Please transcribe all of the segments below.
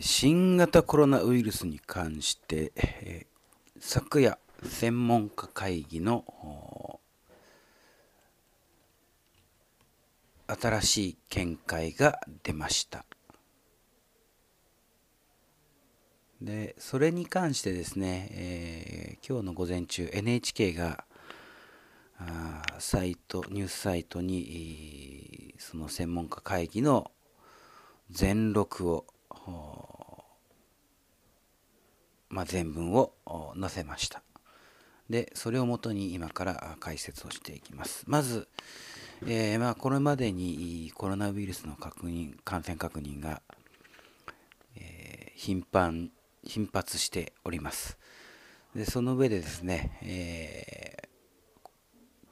新型コロナウイルスに関して、え昨夜専門家会議の新しい見解が出ました。でそれに関してですね、えー今日の午前中 NHK があサイトニュースサイトにその専門家会議の全録をまあ、全文を載せました。でそれをもとに今から解説をしていきます。まず、えーまあ、これまでにコロナウイルスの確認感染確認が、えー頻繁頻発しております。でその上でですね、えー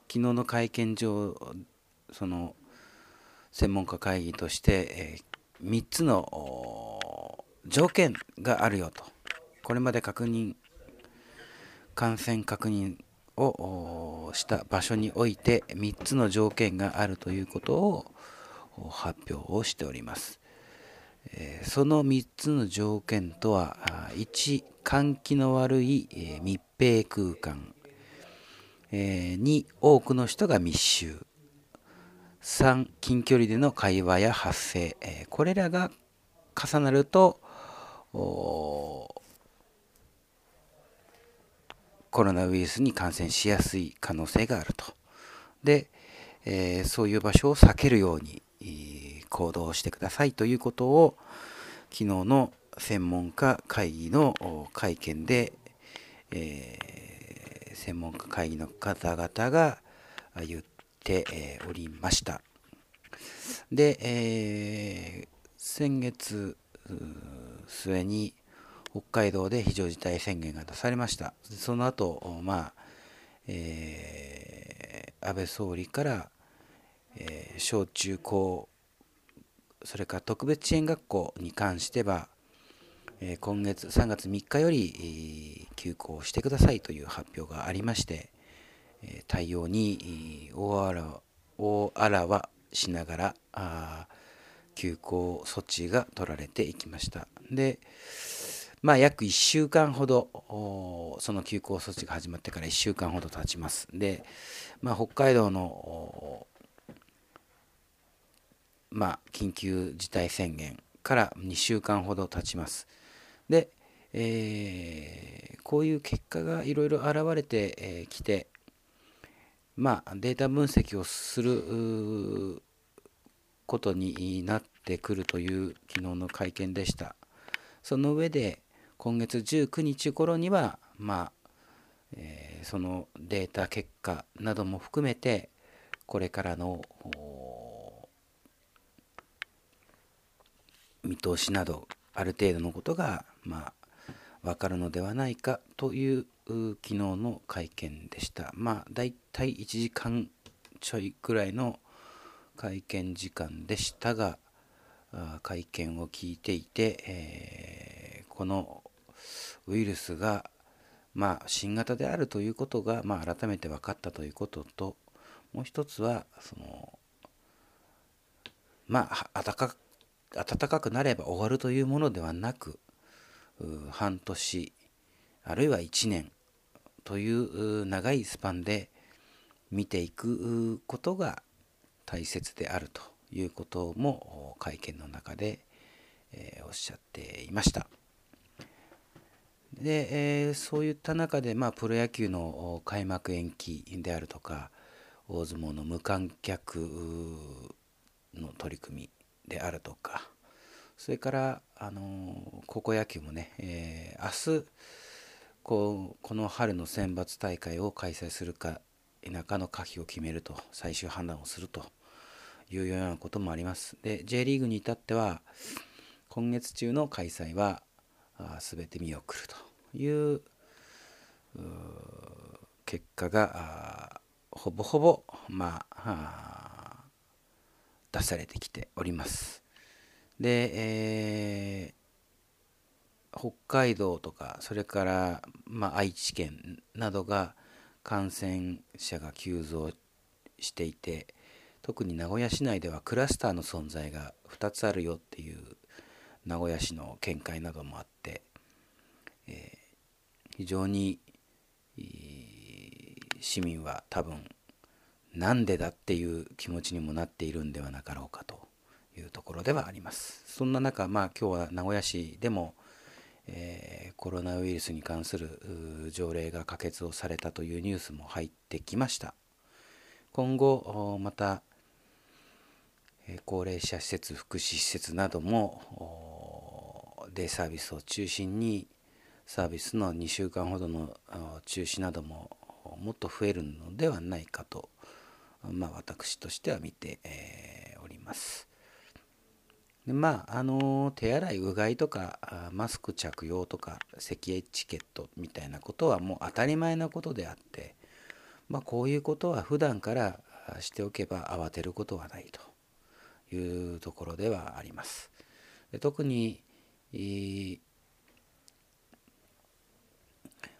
昨日の会見上その専門家会議として、え3つの条件があるよと。これまで確認感染確認をした場所において3つの条件があるということを発表をしております。その3つの条件とは1換気の悪い、密閉空間、2多くの人が密集。3近距離での会話や発声、これらが重なるとおコロナウイルスに感染しやすい可能性があるとで、えーそういう場所を避けるようにえー行動してくださいということを昨日の専門家会議の会見で、えー専門家会議の方々が言って、おりました。で、えー先月末に北海道で非常事態宣言が出されました。その後、まあ、えー安倍総理から、えー小中高それから特別支援学校に関しては、えー今月3月3日より、えー休校してくださいという発表がありまして、えー対応に大あら大あらわしながらあ休校措置が取られていきました。で、まあ、約1週間ほど、その休校措置が始まってから1週間ほど経ちます。で、まあ、北海道の、まあ、緊急事態宣言から2週間ほど経ちます。で、えーこういう結果がいろいろ現れてき、て、まあ、データ分析をすることになってくるという昨日の会見でした。その上で今月19日頃には、まあえーそのデータ結果なども含めてこれからの見通しなどある程度のことがまあ分かるのではないかというう昨日の会見でした。まあだいたい1時間ちょいくらいの会見時間でしたが会見を聞いていて、えーこのウイルスが、まあ、新型であるということが、まあ、改めて分かったということともう一つはそのまあ暖か暖かくなれば終わるというものではなく半年あるいは1年という長いスパンで見ていくことが大切であるということも会見の中で、えおっしゃっていました。で、えーそういった中で、まあ、プロ野球の開幕延期であるとか大相撲の無観客の取り組みであるとかそれから、あの高校野球もね、えー明日こうこの春の選抜大会を開催するか否かの可否を決めると最終判断をするというようなこともあります。で J リーグに至っては今月中の開催はあ全て見送るという結果がほぼほぼ、まあ、出されてきております。で、えー北海道とかそれから、まあ、愛知県などが感染者が急増していて特に名古屋市内ではクラスターの存在が2つあるよっていう名古屋市の見解などもあって、えー、非常に市民は多分なんでだっていう気持ちにもなっているんではなかろうかというところではあります。そんな中、まあ、今日は名古屋市でも、えー、コロナウイルスに関する条例が可決をされたというニュースも入ってきました。今後また高齢者施設福祉施設などもデイサービスを中心にサービスの2週間ほどの中止などももっと増えるのではないかと、まあ、私としては見て、えー、おります。でまああの手洗いうがいとかマスク着用とか咳エチケットみたいなことはもう当たり前なことであって、まあ、こういうことは普段からしておけば慌てることはないというところではあります。で特に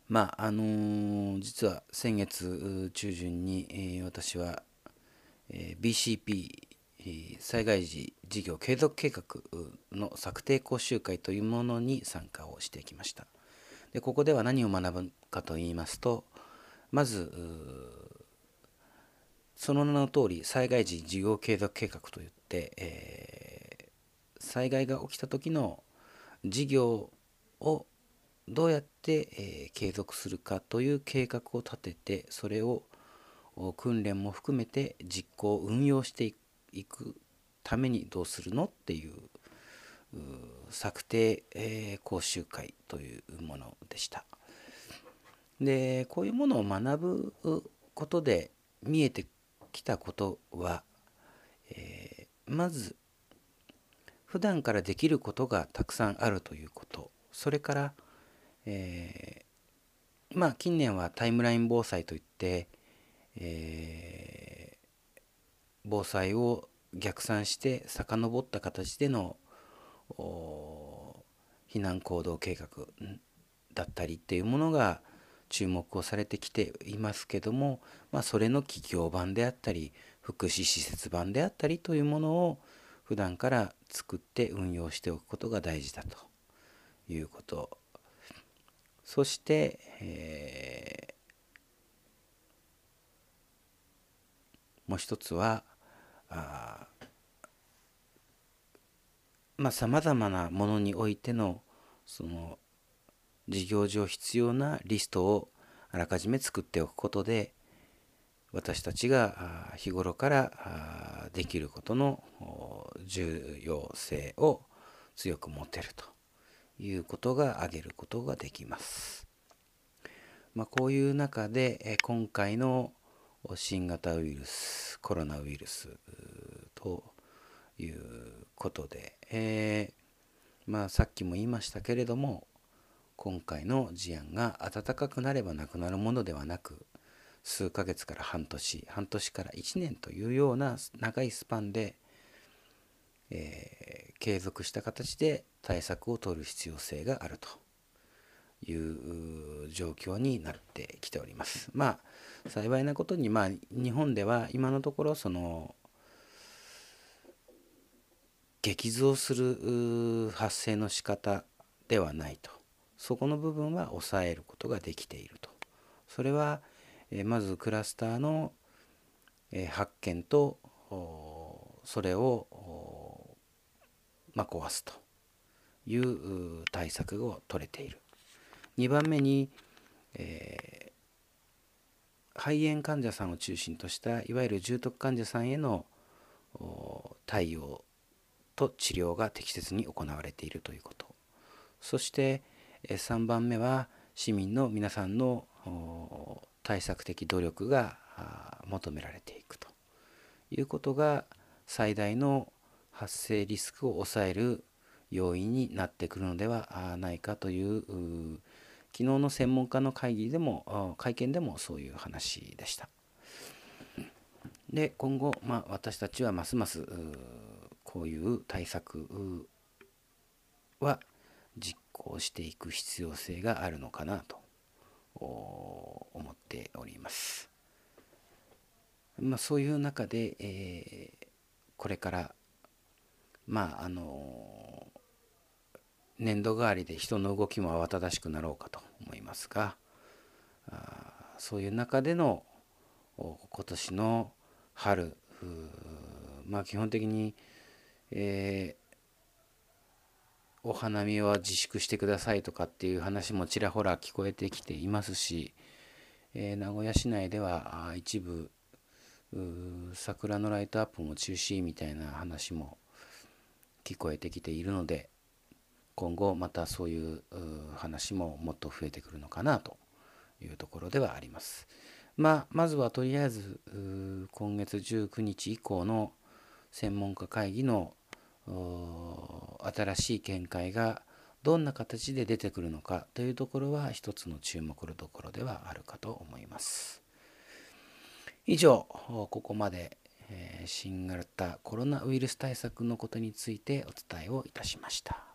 まああのー、実は先月中旬に、えー、私は、えー、BCP 災害時事業継続計画の策定講習会というものに参加をしてきました。でここでは何を学ぶかといいますとまずその名の通り災害時事業継続計画といって、えー、災害が起きた時の事業をどうやって、え、継続するかという計画を立ててそれを訓練も含めて実行運用していくためにどうするのっていう策定、え、講習会というものでした。でこういうものを学ぶことで見えてきたことは、えー、まず普段からできることがたくさんあるということそれから、えー、まあ近年はタイムライン防災といって、えー、防災を逆算して遡った形での避難行動計画だったりっていうものが注目をされてきていますけども、まあ、それの企業版であったり福祉施設版であったりというものを普段から作って運用しておくことが大事だということそして、えー、もう一つはあまあさまざまなものにおいてのその事業上必要なリストをあらかじめ作っておくことで私たちが日頃からできることの重要性を強く持てると。いうことが挙げることができます。まあ、こういう中で今回の新型ウイルスコロナウイルスということで、えー、まあさっきも言いましたけれども今回の事案が暖かくなればなくなるものではなく数ヶ月から半年半年から1年というような長いスパンで、えー、継続した形で対策を取る必要性があるという状況になってきております。まあ幸いなことに、まあ、日本では今のところその激増する発生の仕方ではないとそこの部分は抑えることができているとそれは、えまずクラスターの、え発見とそれを、まあ、壊すという対策を取れている。2番目に、えー、肺炎患者さんを中心としたいわゆる重篤患者さんへの対応と治療が適切に行われているということ。そして、3番目は市民の皆さんの対策的努力が求められていくということが最大の発生リスクを抑える要因になってくるのではないかという昨日の専門家の会議でも会見でもそういう話でした。で今後、まあ、私たちはますますこういう対策は実行していく必要性があるのかなと思っております。まあ、そういう中で、えー、これからまああの年度替わりで人の動きも慌ただしくなろうかと思いますがそういう中での今年の春まあ基本的に、えー、お花見は自粛してくださいとかっていう話もちらほら聞こえてきていますし、えー、名古屋市内では一部桜のライトアップも中止みたいな話も聞こえてきているので今後またそういう話ももっと増えてくるのかなというところではあります。まあ、まずはとりあえず今月19日以降の専門家会議の新しい見解がどんな形で出てくるのかというところは一つの注目のところではあるかと思います。以上ここまで新型コロナウイルス対策のことについてお伝えをいたしました。